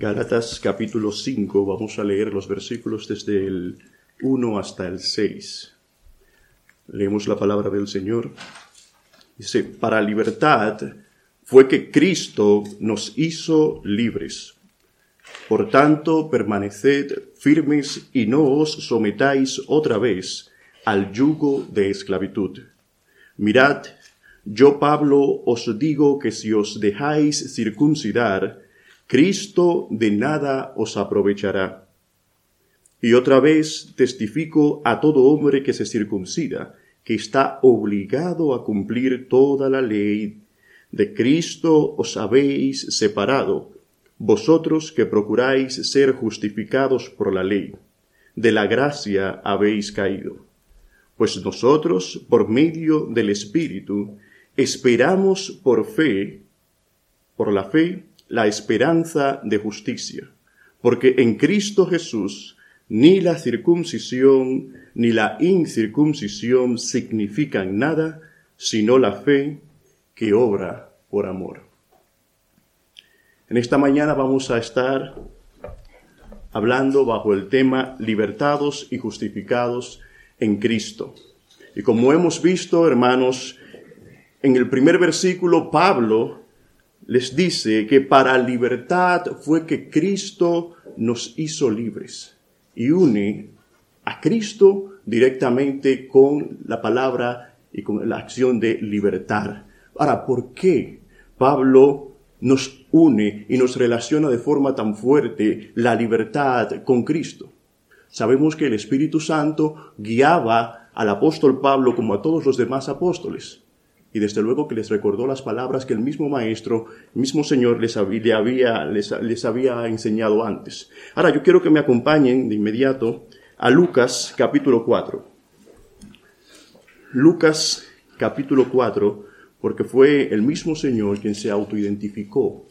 Gálatas capítulo 5, vamos a leer los versículos desde el 1 hasta el 6. Leemos la palabra del Señor. Dice, para libertad fue que Cristo nos hizo libres. Por tanto, permaneced firmes y no os sometáis otra vez al yugo de esclavitud. Mirad, yo Pablo os digo que si os dejáis circuncidar, Cristo de nada os aprovechará. Y otra vez testifico a todo hombre que se circuncida, que está obligado a cumplir toda la ley. De Cristo os habéis separado, vosotros que procuráis ser justificados por la ley. De la gracia habéis caído. Pues nosotros, por medio del Espíritu, esperamos por fe, por la fe, la esperanza de justicia, porque en Cristo Jesús ni la circuncisión ni la incircuncisión significan nada, sino la fe que obra por amor. En esta mañana vamos a estar hablando bajo el tema libertados y justificados en Cristo. Y como hemos visto, hermanos, en el primer versículo Pablo les dice que para libertad fue que Cristo nos hizo libres y une a Cristo directamente con la palabra y con la acción de libertad. Ahora, ¿por qué Pablo nos une y nos relaciona de forma tan fuerte la libertad con Cristo? Sabemos que el Espíritu Santo guiaba al apóstol Pablo como a todos los demás apóstoles y desde luego que les recordó las palabras que el mismo maestro, el mismo Señor les había, les, había enseñado antes. Ahora yo quiero que me acompañen de inmediato a Lucas capítulo 4. Lucas capítulo 4, porque fue el mismo Señor quien se autoidentificó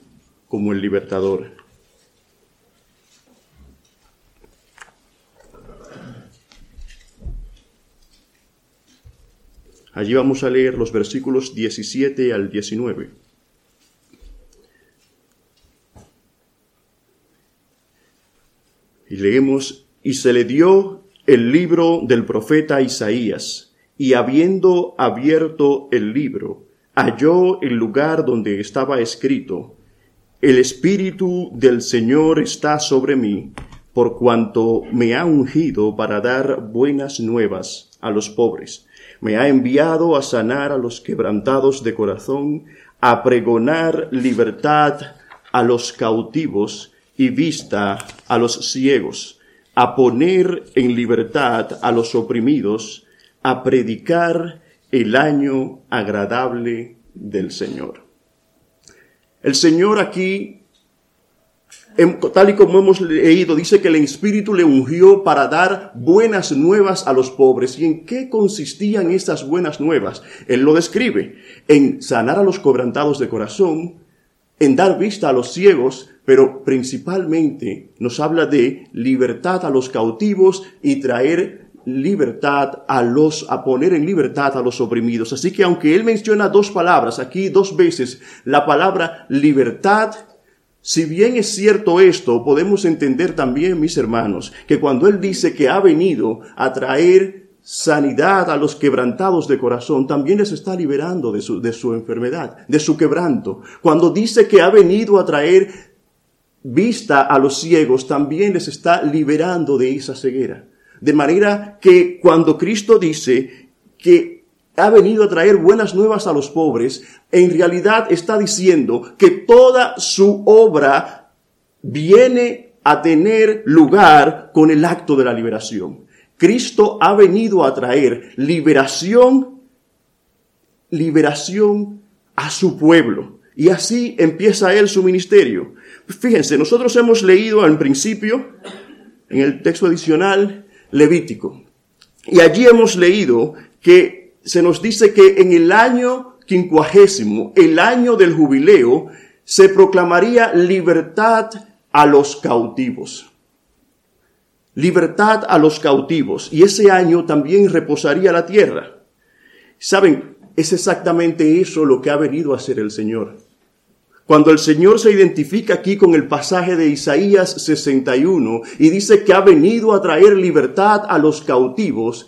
como el libertador. Allí vamos a leer los versículos 17 al 19. Y leemos, y se le dio el libro del profeta Isaías, y habiendo abierto el libro, halló el lugar donde estaba escrito, El Espíritu del Señor está sobre mí, por cuanto me ha ungido para dar buenas nuevas a los pobres me ha enviado a sanar a los quebrantados de corazón, a pregonar libertad a los cautivos y vista a los ciegos, a poner en libertad a los oprimidos, a predicar el año agradable del Señor. El Señor aquí tal y como hemos leído, dice que el Espíritu le ungió para dar buenas nuevas a los pobres. ¿Y en qué consistían estas buenas nuevas? Él lo describe, en sanar a los cobrantados de corazón, en dar vista a los ciegos, pero principalmente nos habla de libertad a los cautivos y traer libertad a los, a poner en libertad a los oprimidos. Así que aunque él menciona dos palabras, aquí dos veces, la palabra libertad si bien es cierto esto, podemos entender también, mis hermanos, que cuando Él dice que ha venido a traer sanidad a los quebrantados de corazón, también les está liberando de su, de su enfermedad, de su quebranto. Cuando dice que ha venido a traer vista a los ciegos, también les está liberando de esa ceguera. De manera que cuando Cristo dice que ha venido a traer buenas nuevas a los pobres, en realidad está diciendo que toda su obra viene a tener lugar con el acto de la liberación. Cristo ha venido a traer liberación, liberación a su pueblo. Y así empieza él su ministerio. Fíjense, nosotros hemos leído al principio, en el texto adicional, Levítico. Y allí hemos leído que se nos dice que en el año quincuagésimo, el año del jubileo, se proclamaría libertad a los cautivos. Libertad a los cautivos. Y ese año también reposaría la tierra. Saben, es exactamente eso lo que ha venido a hacer el Señor. Cuando el Señor se identifica aquí con el pasaje de Isaías 61 y dice que ha venido a traer libertad a los cautivos,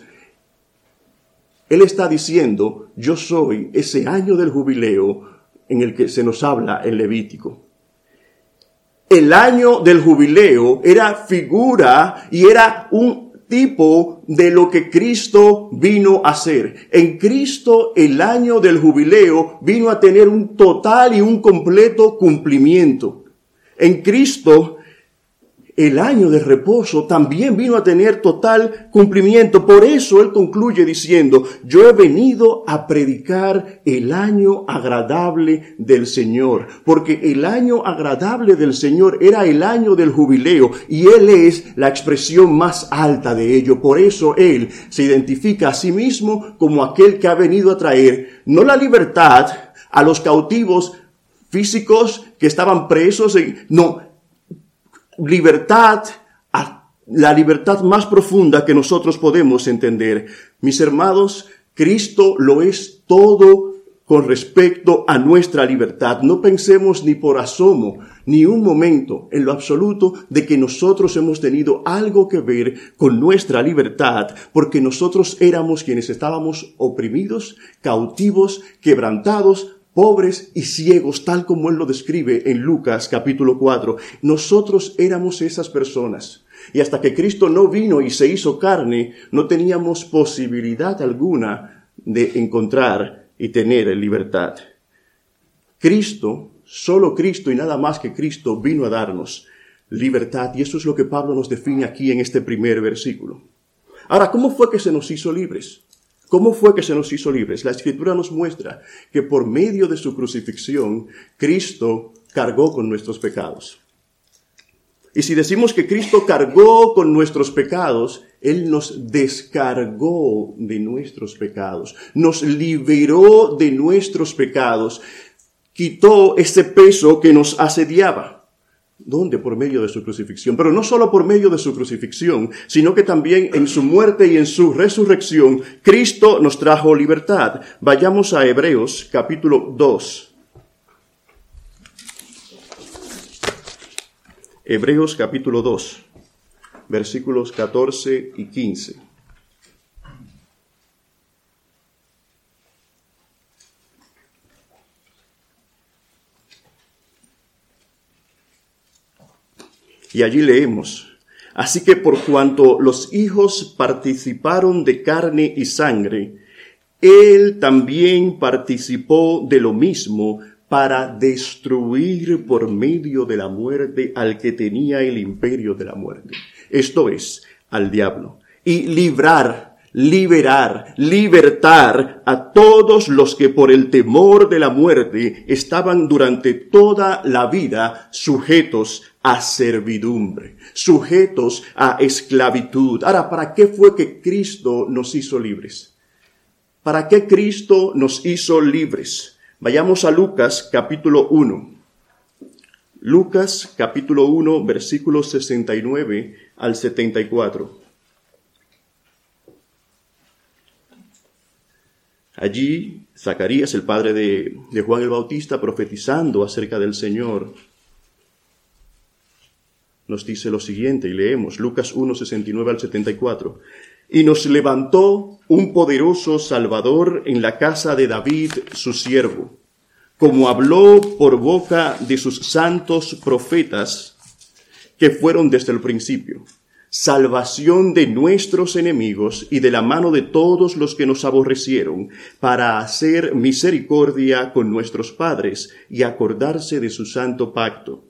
Él está diciendo, yo soy ese año del jubileo en el que se nos habla en Levítico. El año del jubileo era figura y era un tipo de lo que Cristo vino a hacer. En Cristo el año del jubileo vino a tener un total y un completo cumplimiento. En Cristo el año de reposo también vino a tener total cumplimiento. Por eso él concluye diciendo, yo he venido a predicar el año agradable del Señor, porque el año agradable del Señor era el año del jubileo y él es la expresión más alta de ello. Por eso él se identifica a sí mismo como aquel que ha venido a traer no la libertad a los cautivos físicos que estaban presos, no, libertad, la libertad más profunda que nosotros podemos entender. Mis hermanos, Cristo lo es todo con respecto a nuestra libertad. No pensemos ni por asomo, ni un momento en lo absoluto de que nosotros hemos tenido algo que ver con nuestra libertad, porque nosotros éramos quienes estábamos oprimidos, cautivos, quebrantados, pobres y ciegos, tal como él lo describe en Lucas capítulo 4. Nosotros éramos esas personas. Y hasta que Cristo no vino y se hizo carne, no teníamos posibilidad alguna de encontrar y tener libertad. Cristo, solo Cristo y nada más que Cristo vino a darnos libertad. Y eso es lo que Pablo nos define aquí en este primer versículo. Ahora, ¿cómo fue que se nos hizo libres? ¿Cómo fue que se nos hizo libres? La escritura nos muestra que por medio de su crucifixión, Cristo cargó con nuestros pecados. Y si decimos que Cristo cargó con nuestros pecados, Él nos descargó de nuestros pecados, nos liberó de nuestros pecados, quitó ese peso que nos asediaba. ¿Dónde? Por medio de su crucifixión. Pero no solo por medio de su crucifixión, sino que también en su muerte y en su resurrección, Cristo nos trajo libertad. Vayamos a Hebreos capítulo 2. Hebreos capítulo 2, versículos 14 y 15. Y allí leemos, así que por cuanto los hijos participaron de carne y sangre, él también participó de lo mismo para destruir por medio de la muerte al que tenía el imperio de la muerte, esto es, al diablo, y librar liberar, libertar a todos los que por el temor de la muerte estaban durante toda la vida sujetos a servidumbre, sujetos a esclavitud. Ahora, ¿para qué fue que Cristo nos hizo libres? ¿Para qué Cristo nos hizo libres? Vayamos a Lucas capítulo 1. Lucas capítulo 1 versículos 69 al 74. Allí Zacarías, el padre de, Juan el Bautista, profetizando acerca del Señor, nos dice lo siguiente, y leemos Lucas 1, 69 al 74. Y nos levantó un poderoso Salvador en la casa de David, su siervo, como habló por boca de sus santos profetas que fueron desde el principio salvación de nuestros enemigos y de la mano de todos los que nos aborrecieron, para hacer misericordia con nuestros padres y acordarse de su santo pacto,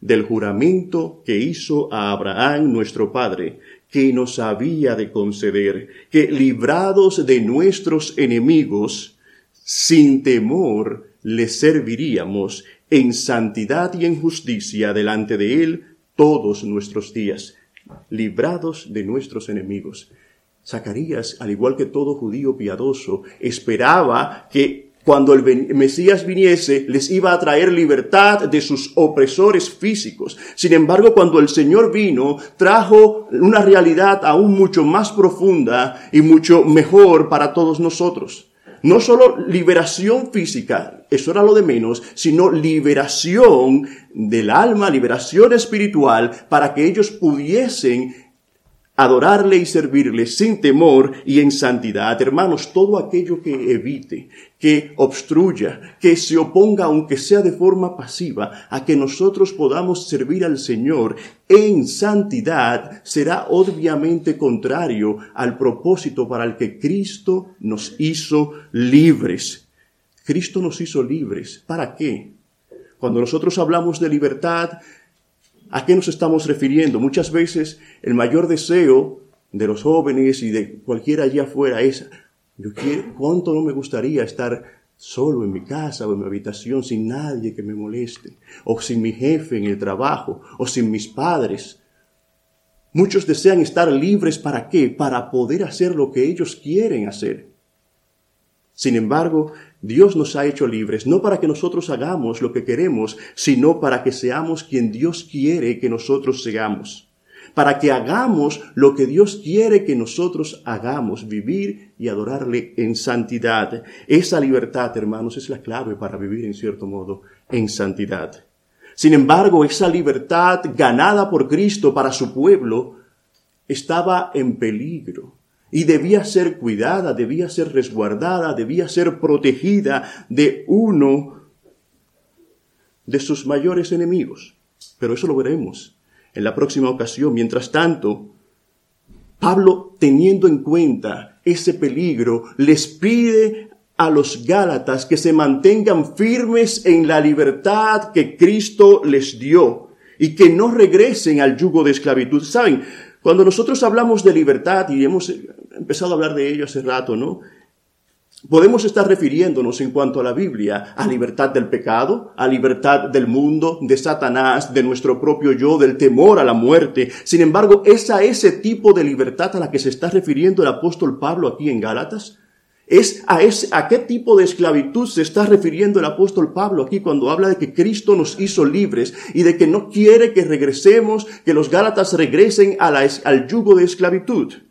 del juramento que hizo a Abraham nuestro Padre, que nos había de conceder, que librados de nuestros enemigos, sin temor le serviríamos en santidad y en justicia delante de él todos nuestros días librados de nuestros enemigos. Zacarías, al igual que todo judío piadoso, esperaba que cuando el Mesías viniese les iba a traer libertad de sus opresores físicos. Sin embargo, cuando el Señor vino, trajo una realidad aún mucho más profunda y mucho mejor para todos nosotros. No solo liberación física, eso era lo de menos, sino liberación del alma, liberación espiritual, para que ellos pudiesen adorarle y servirle sin temor y en santidad. Hermanos, todo aquello que evite, que obstruya, que se oponga, aunque sea de forma pasiva, a que nosotros podamos servir al Señor en santidad, será obviamente contrario al propósito para el que Cristo nos hizo libres. Cristo nos hizo libres. ¿Para qué? Cuando nosotros hablamos de libertad, ¿A qué nos estamos refiriendo? Muchas veces el mayor deseo de los jóvenes y de cualquiera allá afuera es, yo quiero, ¿cuánto no me gustaría estar solo en mi casa o en mi habitación sin nadie que me moleste? O sin mi jefe en el trabajo, o sin mis padres. Muchos desean estar libres para qué? Para poder hacer lo que ellos quieren hacer. Sin embargo, Dios nos ha hecho libres, no para que nosotros hagamos lo que queremos, sino para que seamos quien Dios quiere que nosotros seamos. Para que hagamos lo que Dios quiere que nosotros hagamos, vivir y adorarle en santidad. Esa libertad, hermanos, es la clave para vivir en cierto modo en santidad. Sin embargo, esa libertad ganada por Cristo para su pueblo estaba en peligro y debía ser cuidada, debía ser resguardada, debía ser protegida de uno de sus mayores enemigos. Pero eso lo veremos en la próxima ocasión. Mientras tanto, Pablo, teniendo en cuenta ese peligro, les pide a los Gálatas que se mantengan firmes en la libertad que Cristo les dio y que no regresen al yugo de esclavitud. Saben, cuando nosotros hablamos de libertad, y hemos empezado a hablar de ello hace rato, ¿no? Podemos estar refiriéndonos en cuanto a la Biblia a libertad del pecado, a libertad del mundo, de Satanás, de nuestro propio yo, del temor a la muerte. Sin embargo, ¿es a ese tipo de libertad a la que se está refiriendo el apóstol Pablo aquí en Gálatas? Es a, ese, a qué tipo de esclavitud se está refiriendo el apóstol Pablo aquí cuando habla de que Cristo nos hizo libres y de que no quiere que regresemos, que los Gálatas regresen a la, al yugo de esclavitud.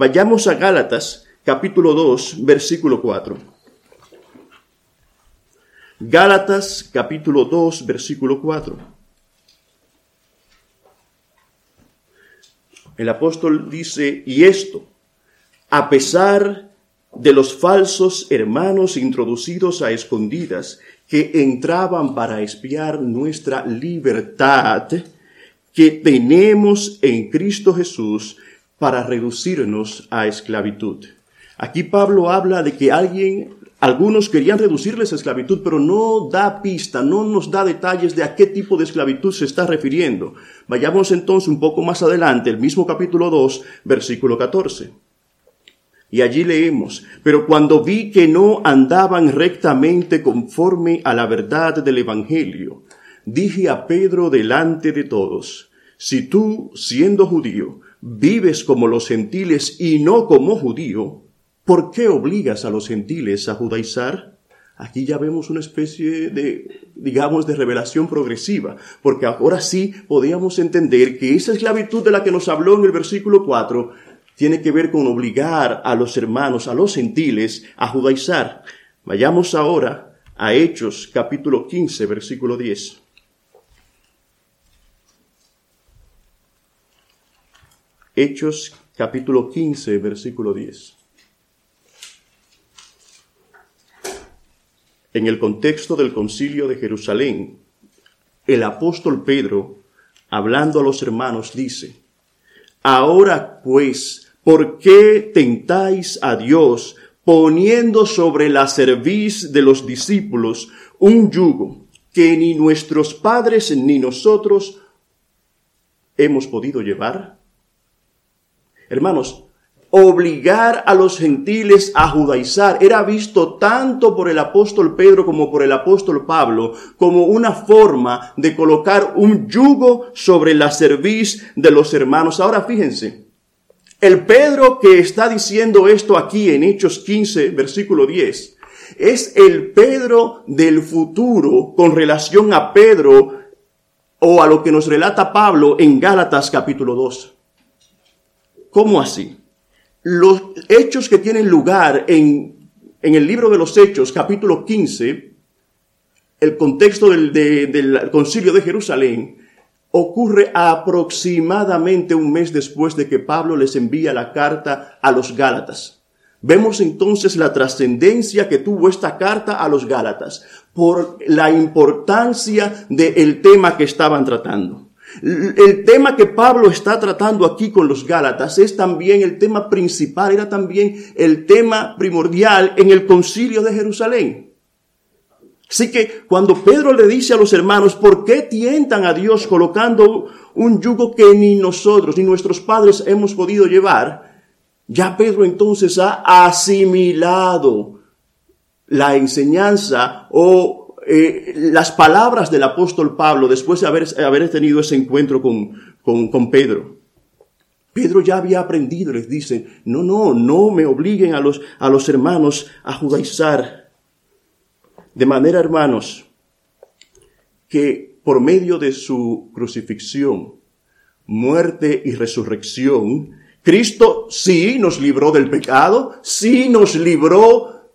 Vayamos a Gálatas capítulo 2, versículo 4. Gálatas capítulo 2, versículo 4. El apóstol dice, y esto, a pesar de los falsos hermanos introducidos a escondidas que entraban para espiar nuestra libertad que tenemos en Cristo Jesús para reducirnos a esclavitud. Aquí Pablo habla de que alguien, algunos querían reducirles a esclavitud, pero no da pista, no nos da detalles de a qué tipo de esclavitud se está refiriendo. Vayamos entonces un poco más adelante, el mismo capítulo 2, versículo 14. Y allí leemos, pero cuando vi que no andaban rectamente conforme a la verdad del Evangelio, dije a Pedro delante de todos, si tú, siendo judío, vives como los gentiles y no como judío, ¿por qué obligas a los gentiles a judaizar? Aquí ya vemos una especie de, digamos, de revelación progresiva, porque ahora sí podíamos entender que esa esclavitud de la que nos habló en el versículo 4 tiene que ver con obligar a los hermanos, a los gentiles, a judaizar. Vayamos ahora a Hechos capítulo 15, versículo 10. Hechos capítulo 15, versículo 10. En el contexto del concilio de Jerusalén, el apóstol Pedro, hablando a los hermanos, dice, Ahora pues, ¿Por qué tentáis a Dios poniendo sobre la cerviz de los discípulos un yugo que ni nuestros padres ni nosotros hemos podido llevar? Hermanos, obligar a los gentiles a judaizar era visto tanto por el apóstol Pedro como por el apóstol Pablo como una forma de colocar un yugo sobre la cerviz de los hermanos. Ahora fíjense, el Pedro que está diciendo esto aquí en Hechos 15, versículo 10, es el Pedro del futuro con relación a Pedro o a lo que nos relata Pablo en Gálatas capítulo 2. ¿Cómo así? Los hechos que tienen lugar en, en el libro de los Hechos capítulo 15 el contexto del, del concilio de Jerusalén, ocurre aproximadamente un mes después de que Pablo les envía la carta a los Gálatas. Vemos entonces la trascendencia que tuvo esta carta a los Gálatas por la importancia del tema que estaban tratando. El tema que Pablo está tratando aquí con los Gálatas es también el tema principal, era también el tema primordial en el concilio de Jerusalén. Así que cuando Pedro le dice a los hermanos, ¿por qué tientan a Dios colocando un yugo que ni nosotros ni nuestros padres hemos podido llevar? Ya Pedro entonces ha asimilado la enseñanza o eh, las palabras del apóstol Pablo después de haber, tenido ese encuentro con, con, Pedro. Pedro ya había aprendido, les dice, no, no, no me obliguen a los, a los hermanos a judaizar. De manera, hermanos, que por medio de su crucifixión, muerte y resurrección, Cristo sí nos libró del pecado, sí nos libró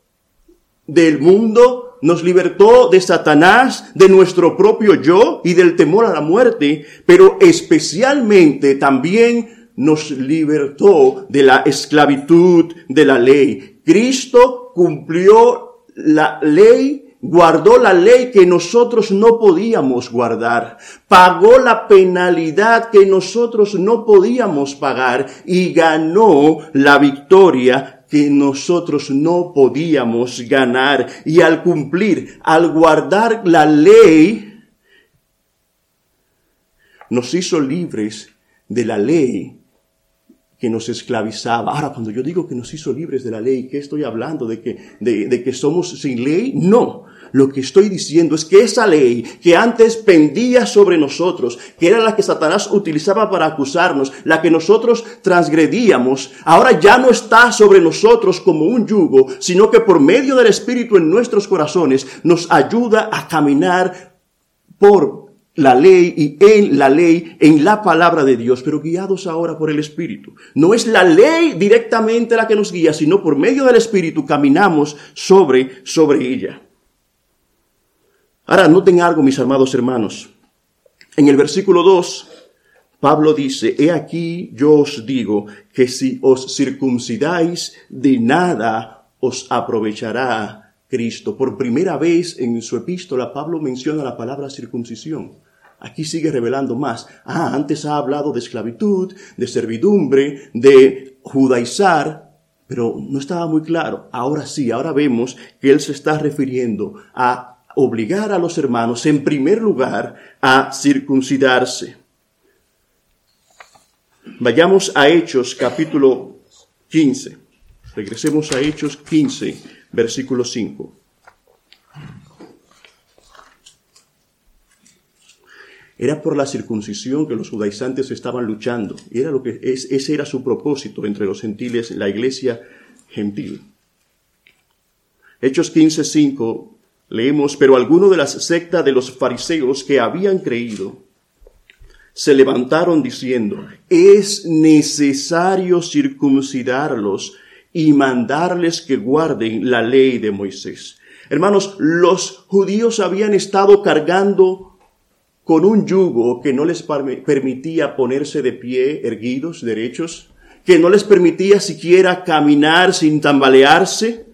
del mundo, nos libertó de Satanás, de nuestro propio yo y del temor a la muerte, pero especialmente también nos libertó de la esclavitud de la ley. Cristo cumplió la ley, guardó la ley que nosotros no podíamos guardar, pagó la penalidad que nosotros no podíamos pagar y ganó la victoria que nosotros no podíamos ganar. Y al cumplir, al guardar la ley, nos hizo libres de la ley que nos esclavizaba. Ahora, cuando yo digo que nos hizo libres de la ley, ¿qué estoy hablando? ¿De que, de, de que somos sin ley? No. Lo que estoy diciendo es que esa ley que antes pendía sobre nosotros, que era la que Satanás utilizaba para acusarnos, la que nosotros transgredíamos, ahora ya no está sobre nosotros como un yugo, sino que por medio del Espíritu en nuestros corazones nos ayuda a caminar por la ley y en la ley, en la palabra de Dios, pero guiados ahora por el Espíritu. No es la ley directamente la que nos guía, sino por medio del Espíritu caminamos sobre, sobre ella. Ahora, noten algo, mis amados hermanos. En el versículo 2, Pablo dice, He aquí yo os digo que si os circuncidáis, de nada os aprovechará Cristo. Por primera vez en su epístola, Pablo menciona la palabra circuncisión. Aquí sigue revelando más. Ah, antes ha hablado de esclavitud, de servidumbre, de judaizar, pero no estaba muy claro. Ahora sí, ahora vemos que él se está refiriendo a obligar a los hermanos, en primer lugar, a circuncidarse. Vayamos a Hechos capítulo 15. Regresemos a Hechos 15, versículo 5. Era por la circuncisión que los judaizantes estaban luchando. Y era lo que es, ese era su propósito entre los gentiles, la iglesia gentil. Hechos 15, 5 Leemos, pero algunos de la secta de los fariseos que habían creído se levantaron diciendo, es necesario circuncidarlos y mandarles que guarden la ley de Moisés. Hermanos, los judíos habían estado cargando con un yugo que no les permitía ponerse de pie erguidos, derechos, que no les permitía siquiera caminar sin tambalearse,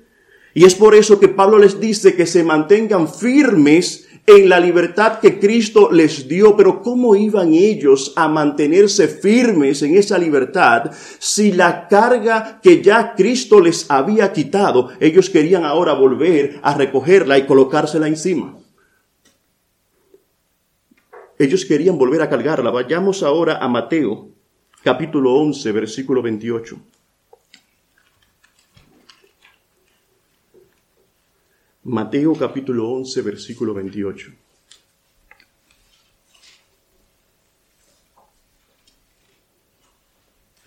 y es por eso que Pablo les dice que se mantengan firmes en la libertad que Cristo les dio, pero ¿cómo iban ellos a mantenerse firmes en esa libertad si la carga que ya Cristo les había quitado, ellos querían ahora volver a recogerla y colocársela encima? Ellos querían volver a cargarla. Vayamos ahora a Mateo, capítulo 11, versículo 28. Mateo capítulo 11, versículo 28.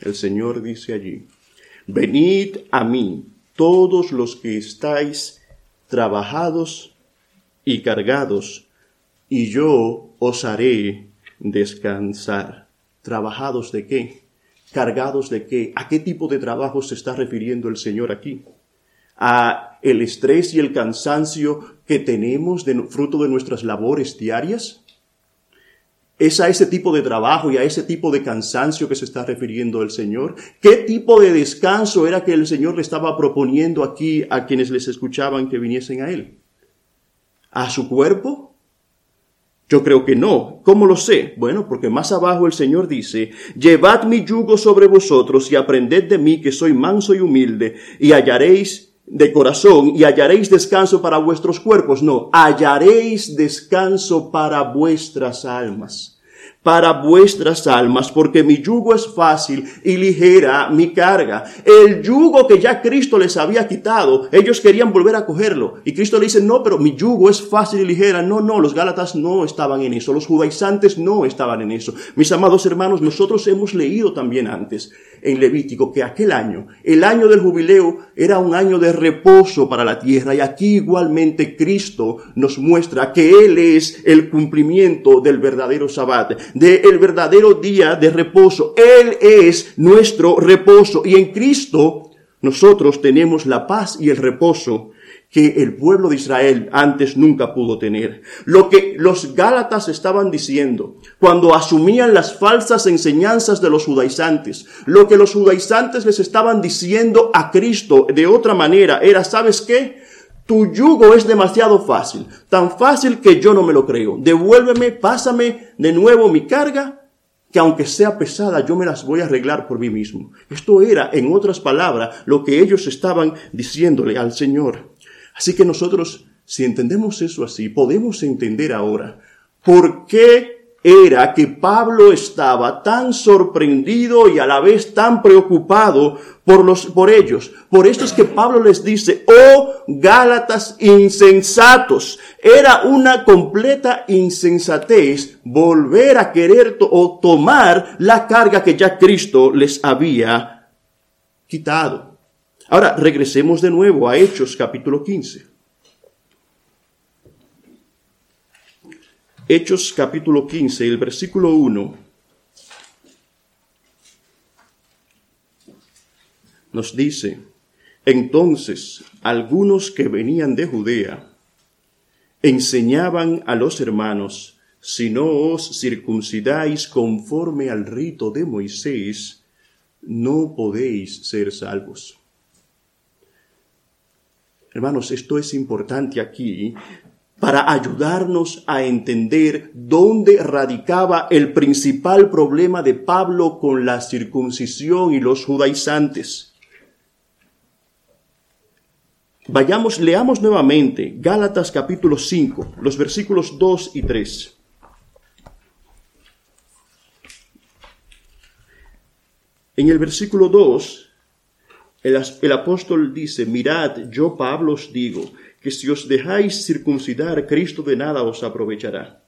El Señor dice allí, venid a mí todos los que estáis trabajados y cargados, y yo os haré descansar. ¿Trabajados de qué? ¿Cargados de qué? ¿A qué tipo de trabajo se está refiriendo el Señor aquí? a el estrés y el cansancio que tenemos de, fruto de nuestras labores diarias? ¿Es a ese tipo de trabajo y a ese tipo de cansancio que se está refiriendo el Señor? ¿Qué tipo de descanso era que el Señor le estaba proponiendo aquí a quienes les escuchaban que viniesen a Él? ¿A su cuerpo? Yo creo que no. ¿Cómo lo sé? Bueno, porque más abajo el Señor dice, Llevad mi yugo sobre vosotros y aprended de mí que soy manso y humilde, y hallaréis de corazón y hallaréis descanso para vuestros cuerpos. No, hallaréis descanso para vuestras almas para vuestras almas, porque mi yugo es fácil y ligera mi carga. El yugo que ya Cristo les había quitado, ellos querían volver a cogerlo. Y Cristo le dice, no, pero mi yugo es fácil y ligera. No, no, los Gálatas no estaban en eso, los judaizantes no estaban en eso. Mis amados hermanos, nosotros hemos leído también antes en Levítico que aquel año, el año del jubileo, era un año de reposo para la tierra y aquí igualmente Cristo nos muestra que Él es el cumplimiento del verdadero sabbat, del verdadero día de reposo. Él es nuestro reposo y en Cristo nosotros tenemos la paz y el reposo que el pueblo de Israel antes nunca pudo tener. Lo que los Gálatas estaban diciendo cuando asumían las falsas enseñanzas de los judaizantes, lo que los judaizantes les estaban diciendo a Cristo de otra manera era, ¿sabes qué? Tu yugo es demasiado fácil, tan fácil que yo no me lo creo. Devuélveme, pásame de nuevo mi carga, que aunque sea pesada, yo me las voy a arreglar por mí mismo. Esto era, en otras palabras, lo que ellos estaban diciéndole al Señor. Así que nosotros, si entendemos eso así, podemos entender ahora por qué era que Pablo estaba tan sorprendido y a la vez tan preocupado por los, por ellos. Por esto es que Pablo les dice, oh Gálatas insensatos. Era una completa insensatez volver a querer o tomar la carga que ya Cristo les había quitado. Ahora, regresemos de nuevo a Hechos capítulo 15. Hechos capítulo 15, el versículo 1. Nos dice, entonces algunos que venían de Judea enseñaban a los hermanos, si no os circuncidáis conforme al rito de Moisés, no podéis ser salvos. Hermanos, esto es importante aquí para ayudarnos a entender dónde radicaba el principal problema de Pablo con la circuncisión y los judaizantes. Vayamos, leamos nuevamente Gálatas capítulo 5, los versículos 2 y 3. En el versículo 2 el, apóstol dice, mirad, yo Pablo os digo, que si os dejáis circuncidar, Cristo de nada os aprovechará.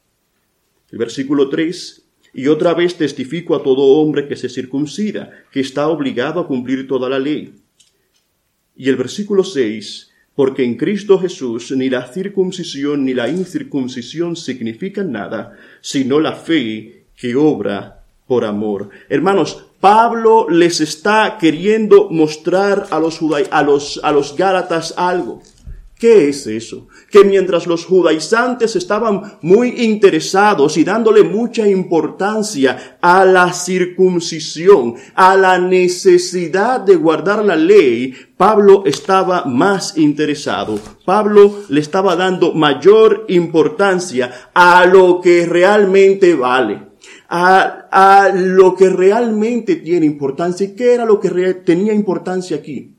El versículo 3, y otra vez testifico a todo hombre que se circuncida, que está obligado a cumplir toda la ley. Y el versículo 6, porque en Cristo Jesús ni la circuncisión ni la incircuncisión significan nada, sino la fe que obra por amor. Hermanos, Pablo les está queriendo mostrar a los, a los, a los Gálatas algo. ¿Qué es eso? Que mientras los judaizantes estaban muy interesados y dándole mucha importancia a la circuncisión, a la necesidad de guardar la ley, Pablo estaba más interesado. Pablo le estaba dando mayor importancia a lo que realmente vale a, lo que realmente tiene importancia. ¿Y qué era lo que tenía importancia aquí?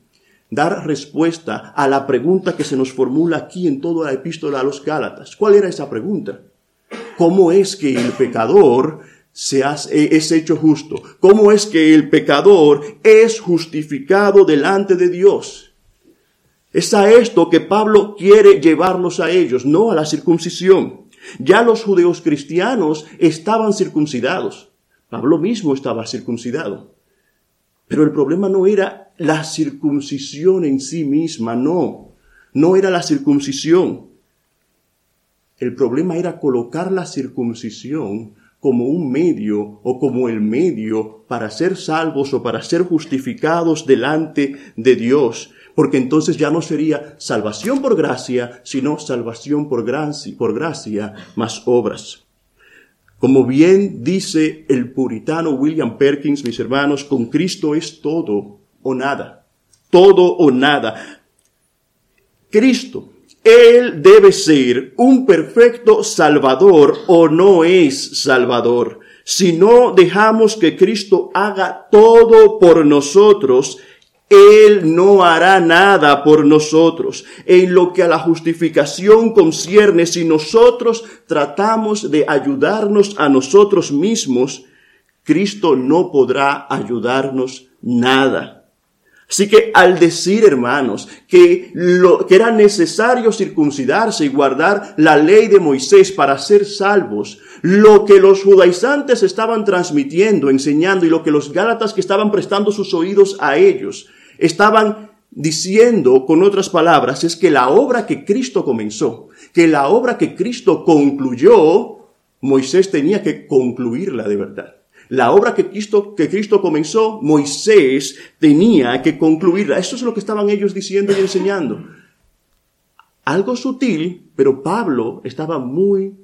Dar respuesta a la pregunta que se nos formula aquí en toda la epístola a los Gálatas. ¿Cuál era esa pregunta? ¿Cómo es que el pecador se hace, es hecho justo? ¿Cómo es que el pecador es justificado delante de Dios? Es a esto que Pablo quiere llevarlos a ellos, no a la circuncisión. Ya los judíos cristianos estaban circuncidados. Pablo mismo estaba circuncidado. Pero el problema no era la circuncisión en sí misma, no. No era la circuncisión. El problema era colocar la circuncisión como un medio o como el medio para ser salvos o para ser justificados delante de Dios. porque entonces ya no sería salvación por gracia, sino salvación por gracia, por gracia más obras. Como bien dice el puritano William Perkins, mis hermanos, con Cristo es todo o nada. Todo o nada. Cristo, Él debe ser un perfecto Salvador o no es Salvador. Si no dejamos que Cristo haga todo por nosotros, él no hará nada por nosotros. En lo que a la justificación concierne, si nosotros tratamos de ayudarnos a nosotros mismos, Cristo no podrá ayudarnos nada. Así que al decir, hermanos, que, lo, que era necesario circuncidarse y guardar la ley de Moisés para ser salvos, lo que los judaizantes estaban transmitiendo, enseñando y lo que los gálatas que estaban prestando sus oídos a ellos, estaban diciendo, con otras palabras, es que la obra que Cristo comenzó, que la obra que Cristo concluyó, Moisés tenía que concluirla de verdad. La obra que Cristo, que Cristo comenzó, Moisés tenía que concluirla. Eso es lo que estaban ellos diciendo y enseñando. Algo sutil, pero Pablo estaba muy,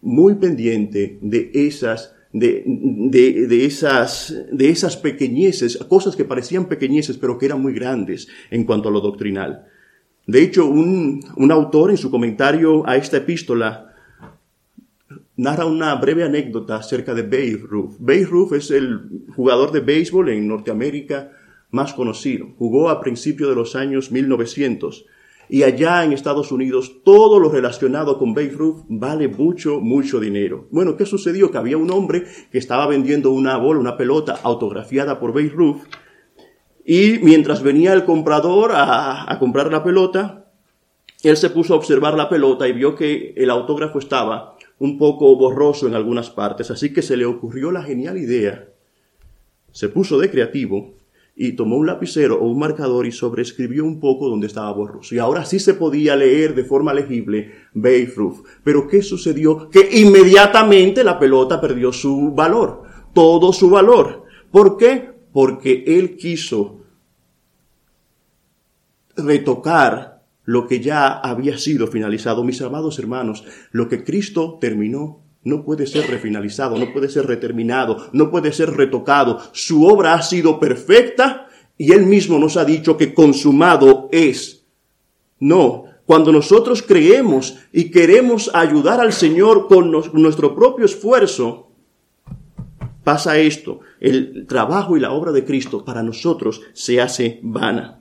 muy pendiente de esas de, de, de, esas, de esas pequeñeces, cosas que parecían pequeñeces, pero que eran muy grandes en cuanto a lo doctrinal. De hecho, un, un autor en su comentario a esta epístola narra una breve anécdota acerca de Babe Ruth. Babe Ruth es el jugador de béisbol en Norteamérica más conocido. Jugó a principios de los años 1900 y allá en Estados Unidos todo lo relacionado con Babe Ruth vale mucho, mucho dinero. Bueno, ¿qué sucedió? Que había un hombre que estaba vendiendo una bola, una pelota autografiada por Babe Ruth y mientras venía el comprador a, a comprar la pelota, él se puso a observar la pelota y vio que el autógrafo estaba un poco borroso en algunas partes, así que se le ocurrió la genial idea, se puso de creativo y tomó un lapicero o un marcador y sobreescribió un poco donde estaba borroso. Y ahora sí se podía leer de forma legible Babe. Pero ¿qué sucedió? Que inmediatamente la pelota perdió su valor, todo su valor. ¿Por qué? Porque él quiso retocar lo que ya había sido finalizado. Mis amados hermanos, lo que Cristo terminó no puede ser refinalizado, no puede ser reterminado, no puede ser retocado. Su obra ha sido perfecta y Él mismo nos ha dicho que consumado es. No, cuando nosotros creemos y queremos ayudar al Señor con nuestro propio esfuerzo, pasa esto. El trabajo y la obra de Cristo para nosotros se hace vana.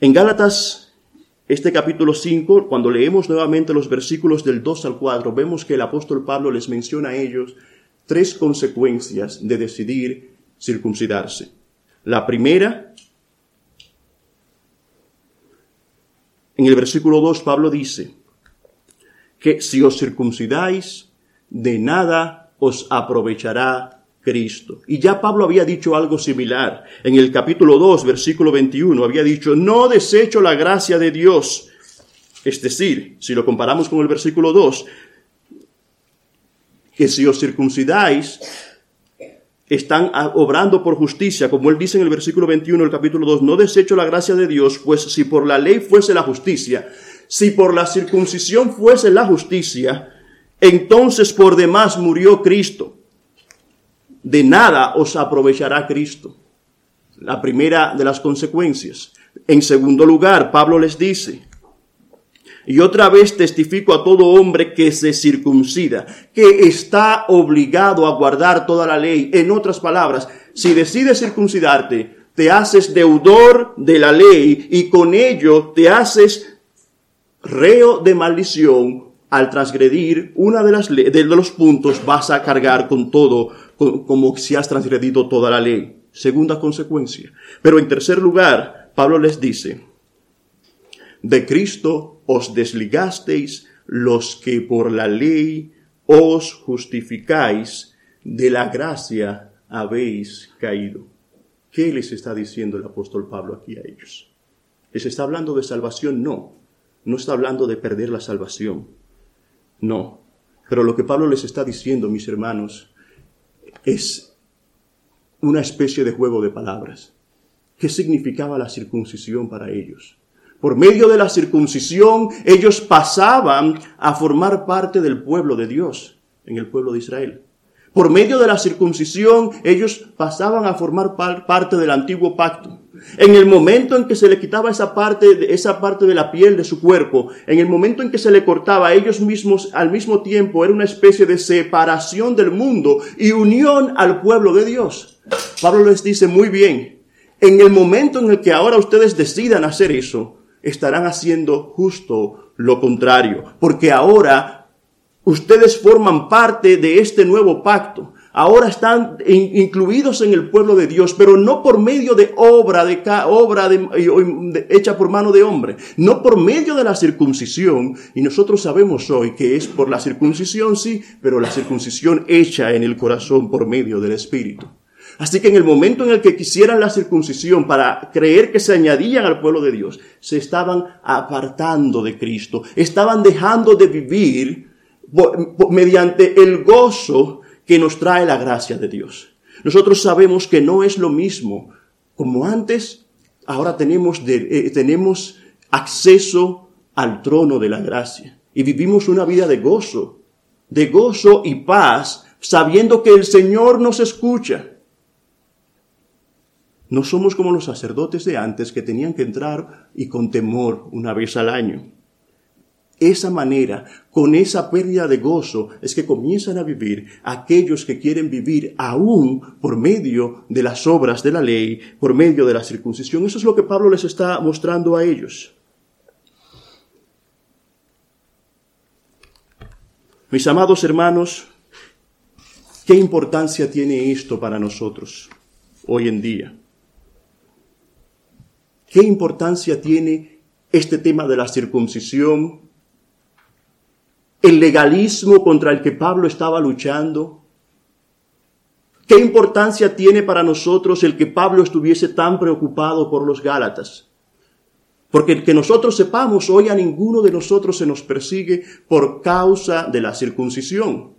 En Gálatas este capítulo 5, cuando leemos nuevamente los versículos del 2 al 4, vemos que el apóstol Pablo les menciona a ellos tres consecuencias de decidir circuncidarse. La primera, en el versículo 2 Pablo dice que si os circuncidáis, de nada os aprovechará Cristo. Y ya Pablo había dicho algo similar. En el capítulo 2, versículo 21, había dicho, no desecho la gracia de Dios. Es decir, si lo comparamos con el versículo 2, que si os circuncidáis, están obrando por justicia, como él dice en el versículo 21 del capítulo 2, no desecho la gracia de Dios, pues si por la ley fuese la justicia, si por la circuncisión fuese la justicia, entonces por demás murió Cristo de nada os aprovechará Cristo. La primera de las consecuencias. En segundo lugar, Pablo les dice, y otra vez testifico a todo hombre que se circuncida, que está obligado a guardar toda la ley. En otras palabras, si decides circuncidarte, te haces deudor de la ley y con ello te haces reo de maldición. Al transgredir una de, las de los puntos vas a cargar con todo como si has transgredido toda la ley. Segunda consecuencia. Pero en tercer lugar, Pablo les dice, de Cristo os desligasteis los que por la ley os justificáis, de la gracia habéis caído. ¿Qué les está diciendo el apóstol Pablo aquí a ellos? ¿Les está hablando de salvación? No. No está hablando de perder la salvación. No. Pero lo que Pablo les está diciendo, mis hermanos, es una especie de juego de palabras. qué significaba la circuncisión para ellos. Por medio de la circuncisión, ellos pasaban a formar parte del pueblo de Dios, en el pueblo de Israel. Por medio de la circuncisión, ellos pasaban a formar parte del antiguo pacto. En el momento en que se le quitaba esa parte, esa parte de la piel de su cuerpo, en el momento en que se le cortaba, a ellos mismos al mismo tiempo era una especie de separación del mundo y unión al pueblo de Dios. Pablo les dice muy bien, en el momento en el que ahora ustedes decidan hacer eso, estarán haciendo justo lo contrario, porque ahora ustedes forman parte de este nuevo pacto ahora están incluidos en el pueblo de Dios, pero no por medio de obra, de obra hecha por mano de hombre, no por medio de la circuncisión. Y nosotros sabemos hoy que es por la circuncisión, sí, pero la circuncisión hecha en el corazón por medio del Espíritu. Así que en el momento en el que quisieran la circuncisión para creer que se añadían al pueblo de Dios, se estaban apartando de Cristo, estaban dejando de vivir mediante el gozo que nos trae la gracia de Dios. Nosotros sabemos que no es lo mismo como antes, ahora tenemos, eh, tenemos acceso al trono de la gracia y vivimos una vida de gozo, de gozo y paz, sabiendo que el Señor nos escucha. No somos como los sacerdotes de antes que tenían que entrar y con temor una vez al año esa manera, con esa pérdida de gozo, es que comienzan a vivir aquellos que quieren vivir aún por medio de las obras de la ley, por medio de la circuncisión. Eso es lo que Pablo les está mostrando a ellos. Mis amados hermanos, ¿qué importancia tiene esto para nosotros hoy en día? ¿Qué importancia tiene este tema de la circuncisión el legalismo contra el que Pablo estaba luchando? ¿Qué importancia tiene para nosotros el que Pablo estuviese tan preocupado por los Gálatas? Porque que nosotros sepamos, hoy a ninguno de nosotros se nos persigue por causa de la circuncisión.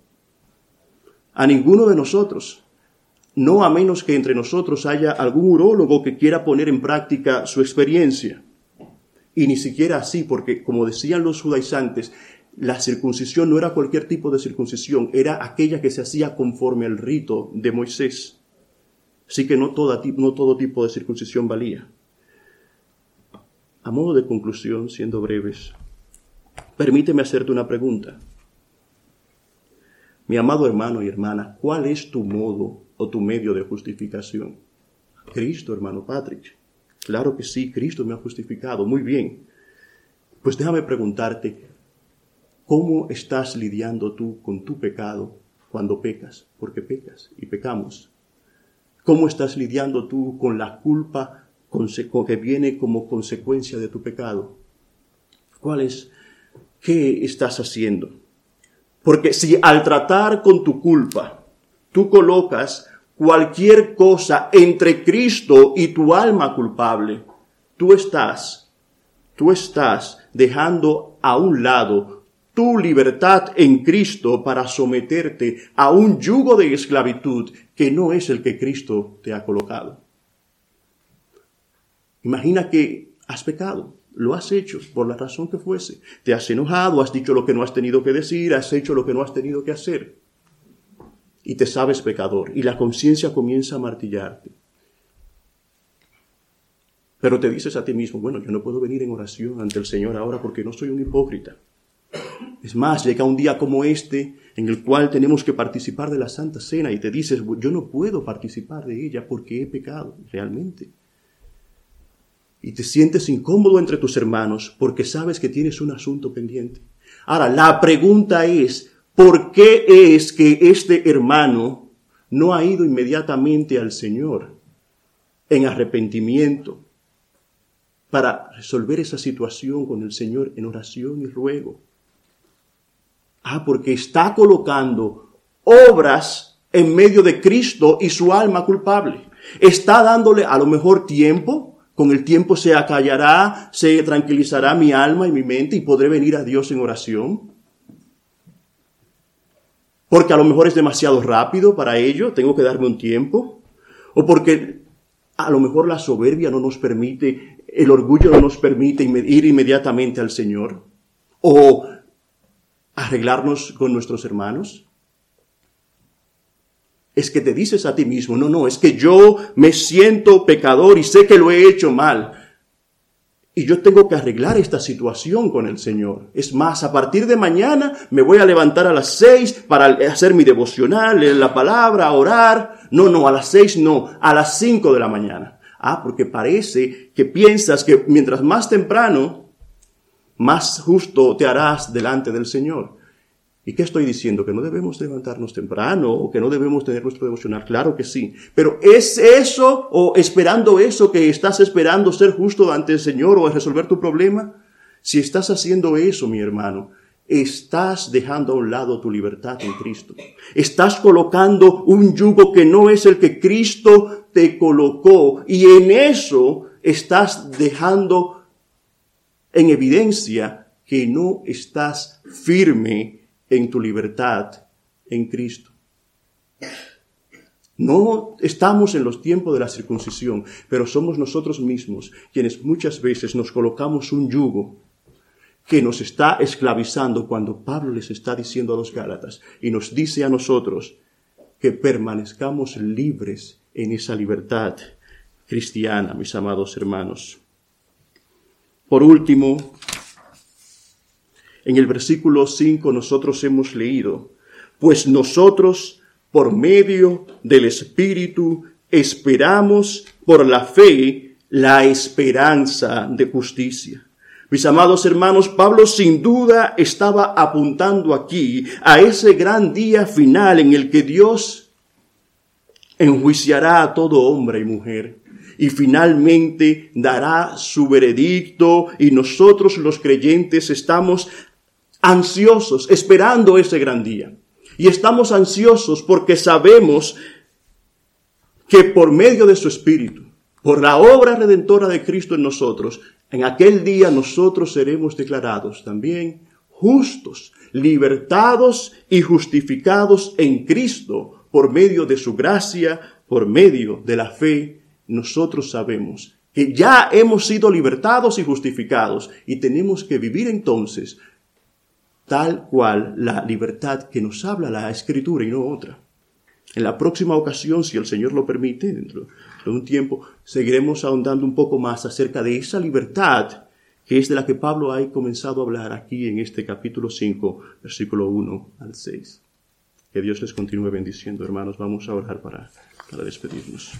A ninguno de nosotros. No a menos que entre nosotros haya algún urólogo que quiera poner en práctica su experiencia. Y ni siquiera así, porque como decían los judaizantes, la circuncisión no era cualquier tipo de circuncisión, era aquella que se hacía conforme al rito de Moisés. Así que no, no todo tipo de circuncisión valía. A modo de conclusión, siendo breves, permíteme hacerte una pregunta. Mi amado hermano y hermana, ¿cuál es tu modo o tu medio de justificación? Cristo, hermano Patrick. Claro que sí, Cristo me ha justificado. Muy bien. Pues déjame preguntarte, ¿Cómo estás lidiando tú con tu pecado cuando pecas? Porque pecas y pecamos. ¿Cómo estás lidiando tú con la culpa que viene como consecuencia de tu pecado? ¿Cuál es? ¿Qué estás haciendo? Porque si al tratar con tu culpa, tú colocas cualquier cosa entre Cristo y tu alma culpable, tú estás, tú estás dejando a un lado tu libertad en Cristo para someterte a un yugo de esclavitud que no es el que Cristo te ha colocado. Imagina que has pecado, lo has hecho por la razón que fuese. Te has enojado, has dicho lo que no has tenido que decir, has hecho lo que no has tenido que hacer. Y te sabes pecador y la conciencia comienza a martillarte. Pero te dices a ti mismo, bueno, yo no puedo venir en oración ante el Señor ahora porque no soy un hipócrita. Es más, llega un día como este en el cual tenemos que participar de la Santa Cena y te dices, yo no puedo participar de ella porque he pecado realmente. Y te sientes incómodo entre tus hermanos porque sabes que tienes un asunto pendiente. Ahora, la pregunta es, ¿por qué es que este hermano no ha ido inmediatamente al Señor en arrepentimiento para resolver esa situación con el Señor en oración y ruego? Ah, porque está colocando obras en medio de Cristo y su alma culpable. Está dándole a lo mejor tiempo, con el tiempo se acallará, se tranquilizará mi alma y mi mente y podré venir a Dios en oración. Porque a lo mejor es demasiado rápido para ello, tengo que darme un tiempo. O porque A lo mejor la soberbia no nos permite, el orgullo no nos permite ir inmediatamente al Señor. O arreglarnos con nuestros hermanos. Es que te dices a ti mismo, no, no, es que yo me siento pecador y sé que lo he hecho mal. Y yo tengo que arreglar esta situación con el Señor. Es más, a partir de mañana me voy a levantar a las seis para hacer mi devocional, leer la palabra, orar. No, no, a las seis no, a las cinco de la mañana. Ah, porque parece que piensas que mientras más temprano, más justo te harás delante del Señor. ¿Y qué estoy diciendo? ¿Que no debemos levantarnos temprano o que no debemos tener nuestro devocional? Claro que sí. Pero ¿es eso o esperando eso que estás esperando ser justo ante el Señor o resolver tu problema? Si estás haciendo eso, mi hermano, estás dejando a un lado tu libertad en Cristo. Estás colocando un yugo que no es el que Cristo te colocó y en eso estás dejando en evidencia que no estás firme en tu libertad en Cristo. No estamos en los tiempos de la circuncisión, pero somos nosotros mismos quienes muchas veces nos colocamos un yugo que nos está esclavizando cuando Pablo les está diciendo a los Gálatas y nos dice a nosotros que permanezcamos libres en esa libertad cristiana, mis amados hermanos. Por último, en el versículo 5 nosotros hemos leído, pues nosotros por medio del Espíritu esperamos por la fe la esperanza de justicia. Mis amados hermanos, Pablo sin duda estaba apuntando aquí a ese gran día final en el que Dios enjuiciará a todo hombre y mujer y finalmente dará su veredicto y nosotros los creyentes estamos ansiosos, esperando ese gran día. Y estamos ansiosos porque sabemos que por medio de su Espíritu, por la obra redentora de Cristo en nosotros, en aquel día nosotros seremos declarados también justos, libertados y justificados en Cristo por medio de su gracia, por medio de la fe. Nosotros sabemos que ya hemos sido libertados y justificados y tenemos que vivir entonces tal cual la libertad que nos habla la escritura y no otra. En la próxima ocasión, si el Señor lo permite, dentro de un tiempo, seguiremos ahondando un poco más acerca de esa libertad que es de la que Pablo ha comenzado a hablar aquí en este capítulo 5, versículo 1 al 6. Que Dios les continúe bendiciendo, hermanos. Vamos a orar para, para despedirnos.